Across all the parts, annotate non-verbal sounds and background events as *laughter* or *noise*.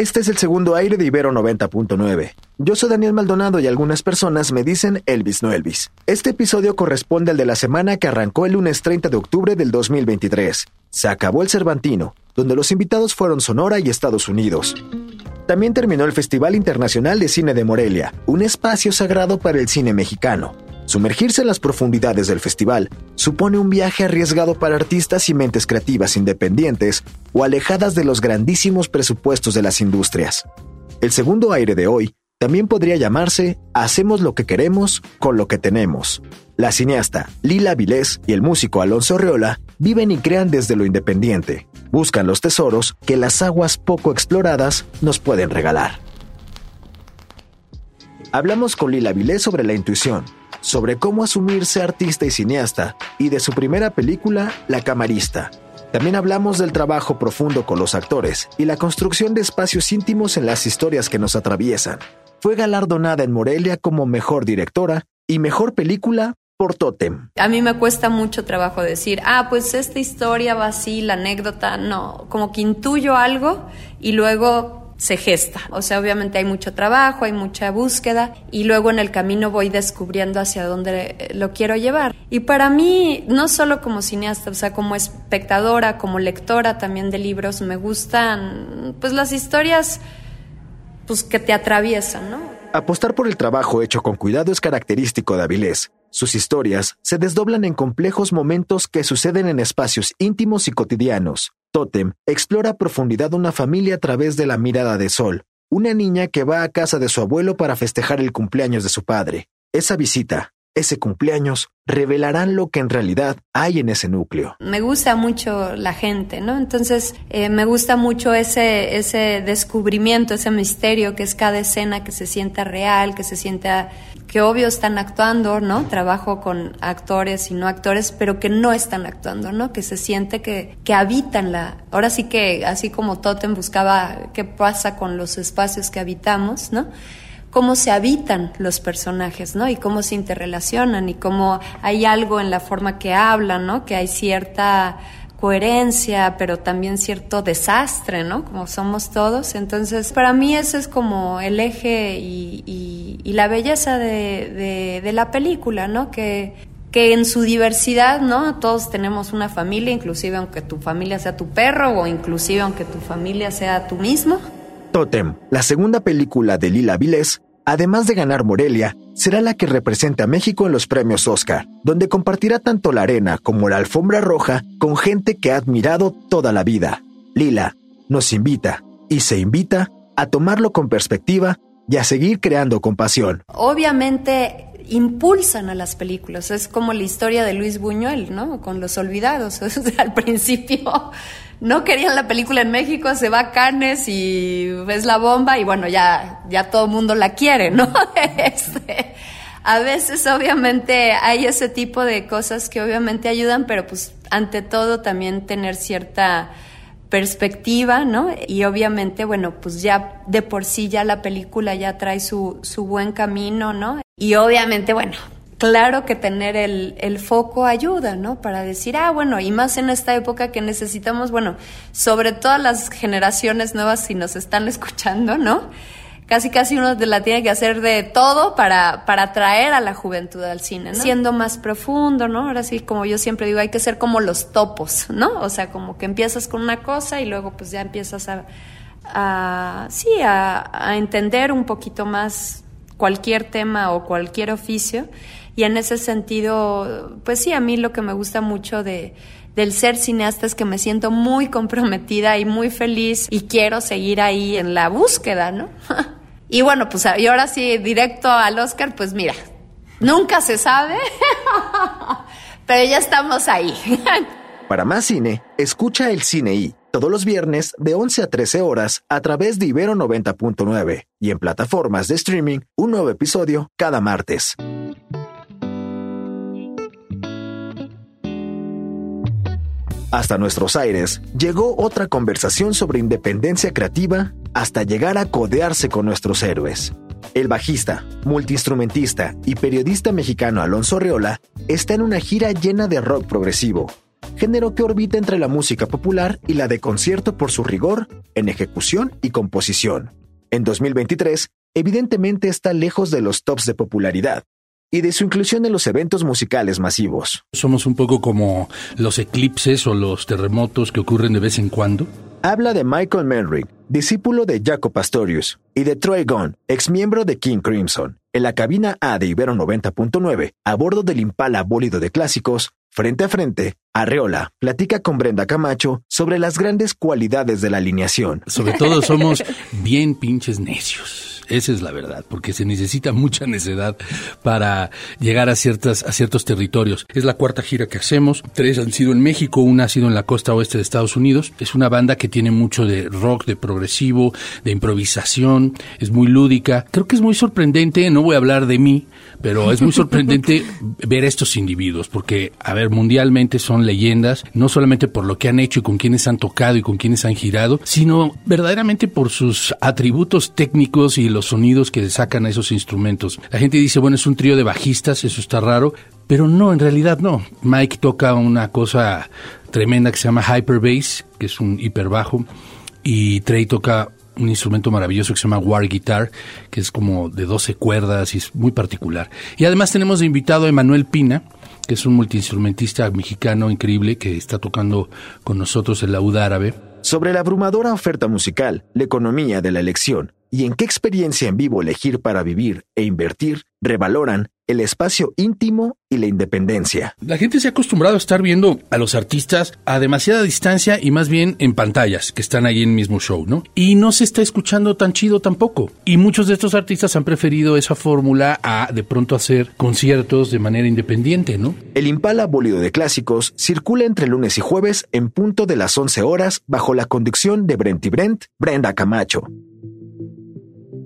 Este es el segundo aire de Ibero 90.9. Yo soy Daniel Maldonado y algunas personas me dicen Elvis no Elvis. Este episodio corresponde al de la semana que arrancó el lunes 30 de octubre del 2023. Se acabó el Cervantino, donde los invitados fueron Sonora y Estados Unidos. También terminó el Festival Internacional de Cine de Morelia, un espacio sagrado para el cine mexicano. Sumergirse en las profundidades del festival supone un viaje arriesgado para artistas y mentes creativas independientes o alejadas de los grandísimos presupuestos de las industrias. El segundo aire de hoy también podría llamarse Hacemos lo que queremos con lo que tenemos. La cineasta Lila Vilés y el músico Alonso Reola viven y crean desde lo independiente. Buscan los tesoros que las aguas poco exploradas nos pueden regalar. Hablamos con Lila Vilés sobre la intuición, sobre cómo asumirse artista y cineasta, y de su primera película, La Camarista. También hablamos del trabajo profundo con los actores y la construcción de espacios íntimos en las historias que nos atraviesan. Fue galardonada en Morelia como mejor directora y mejor película por Totem. A mí me cuesta mucho trabajo decir, ah, pues esta historia va así, la anécdota, no, como que intuyo algo y luego se gesta. O sea, obviamente hay mucho trabajo, hay mucha búsqueda y luego en el camino voy descubriendo hacia dónde lo quiero llevar. Y para mí, no solo como cineasta, o sea, como espectadora, como lectora también de libros, me gustan pues las historias pues que te atraviesan, ¿no? Apostar por el trabajo hecho con cuidado es característico de Avilés. Sus historias se desdoblan en complejos momentos que suceden en espacios íntimos y cotidianos. Totem explora a profundidad una familia a través de la mirada de Sol, una niña que va a casa de su abuelo para festejar el cumpleaños de su padre. Esa visita, ese cumpleaños, revelarán lo que en realidad hay en ese núcleo. Me gusta mucho la gente, ¿no? Entonces, eh, me gusta mucho ese, ese descubrimiento, ese misterio que es cada escena que se sienta real, que se sienta que obvio están actuando, ¿no? Trabajo con actores y no actores, pero que no están actuando, ¿no? Que se siente que, que habitan la... Ahora sí que, así como Totem buscaba qué pasa con los espacios que habitamos, ¿no? cómo se habitan los personajes, ¿no? Y cómo se interrelacionan y cómo hay algo en la forma que hablan, ¿no? Que hay cierta coherencia, pero también cierto desastre, ¿no? Como somos todos. Entonces, para mí ese es como el eje y, la belleza de, la película, ¿no? Que, que en su diversidad, ¿no? Todos tenemos una familia, inclusive aunque tu familia sea tu perro o inclusive aunque tu familia sea tú mismo. Totem, la segunda película de Lila Vilés, además de ganar Morelia, será la que represente a México en los premios Oscar, donde compartirá tanto la arena como la alfombra roja con gente que ha admirado toda la vida. Lila nos invita y se invita a tomarlo con perspectiva y a seguir creando con pasión. Obviamente impulsan a las películas, es como la historia de Luis Buñuel, ¿no? Con Los Olvidados, *laughs* al principio no querían la película en México, se va a Cannes y es la bomba y bueno, ya, ya todo el mundo la quiere, ¿no? *laughs* Este, a veces obviamente hay ese tipo de cosas que obviamente ayudan, pero pues ante todo también tener cierta perspectiva, ¿no? Y obviamente, bueno, pues ya de por sí ya la película ya trae su, su buen camino, ¿no? Y obviamente, bueno, claro que tener el, el, foco ayuda, ¿no? Para decir, ah, bueno, y más en esta época que necesitamos, bueno, sobre todas las generaciones nuevas si nos están escuchando, ¿no? Casi casi uno la tiene que hacer de todo para, para atraer a la juventud al cine, ¿no? Siendo más profundo, ¿no? Ahora sí, como yo siempre digo, hay que ser como los topos, ¿no? O sea, como que empiezas con una cosa y luego pues ya empiezas a, sí, a entender un poquito más cualquier tema o cualquier oficio y en ese sentido, pues sí, a mí lo que me gusta mucho de, del ser cineasta es que me siento muy comprometida y muy feliz y quiero seguir ahí en la búsqueda, ¿no? *laughs* y bueno, pues y ahora sí, directo al Oscar, pues mira, nunca se sabe, *laughs* pero ya estamos ahí. *laughs* Para más cine, escucha el Cine I, todos los viernes de 11 a 13 horas a través de Ibero 90.9 y en plataformas de streaming un nuevo episodio cada martes. Hasta nuestros aires llegó otra conversación sobre independencia creativa hasta llegar a codearse con nuestros héroes. El bajista, multiinstrumentista y periodista mexicano Alonso Reola está en una gira llena de rock progresivo, género que orbita entre la música popular y la de concierto por su rigor en ejecución y composición. En 2023, evidentemente está lejos de los tops de popularidad, y de su inclusión en los eventos musicales masivos. Somos un poco como los eclipses o los terremotos que ocurren de vez en cuando. Habla de Michael Menrick, discípulo de Jaco Pastorius, y de Troy Gunn, ex miembro de King Crimson. En la cabina A de Ibero 90.9, a bordo del Impala bólido de clásicos, frente a frente, Arreola platica con Brenda Camacho sobre las grandes cualidades de la alineación. Sobre todo somos *laughs* bien pinches necios. Esa es la verdad, porque se necesita mucha necedad para llegar a ciertas a ciertos territorios. Es la cuarta gira que hacemos. Tres han sido en México, una ha sido en la costa oeste de Estados Unidos. Es una banda que tiene mucho de rock, de progresivo, de improvisación, es muy lúdica. Creo que es muy sorprendente, no voy a hablar de mí, pero es muy sorprendente *laughs* ver a estos individuos, porque, a ver, mundialmente son leyendas, no solamente por lo que han hecho y con quienes han tocado y con quienes han girado, sino verdaderamente por sus atributos técnicos y los sonidos que sacan a esos instrumentos. La gente dice, bueno, es un trío de bajistas, eso está raro, pero no, en realidad no. Mike toca una cosa tremenda que se llama hyper bass, que es un hiperbajo, y Trey toca un instrumento maravilloso que se llama War Guitar, que es como de 12 cuerdas y es muy particular. Y además tenemos invitado a Emanuel Pina, que es un multiinstrumentista mexicano increíble que está tocando con nosotros el laúd árabe. Sobre la abrumadora oferta musical, la economía de la elección y en qué experiencia en vivo elegir para vivir e invertir, revaloran el espacio íntimo y la independencia. La gente se ha acostumbrado a estar viendo a los artistas a demasiada distancia y más bien en pantallas que están ahí en el mismo show, ¿no? Y no se está escuchando tan chido tampoco. Y muchos de estos artistas han preferido esa fórmula a de pronto hacer conciertos de manera independiente, ¿no? El Impala Bólido de Clásicos circula entre lunes y jueves en punto de las 11 horas bajo la conducción de Brent y Brent, Brenda Camacho.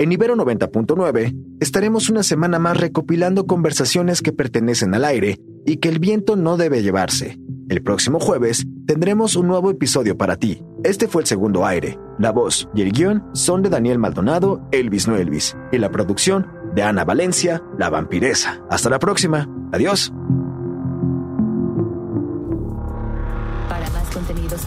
En Ibero 90.9 estaremos una semana más recopilando conversaciones que pertenecen al aire y que el viento no debe llevarse. El próximo jueves tendremos un nuevo episodio para ti. Este fue el segundo aire. La voz y el guion son de Daniel Maldonado, Elvis no Elvis, y la producción de Ana Valencia, la vampiresa. Hasta la próxima. Adiós.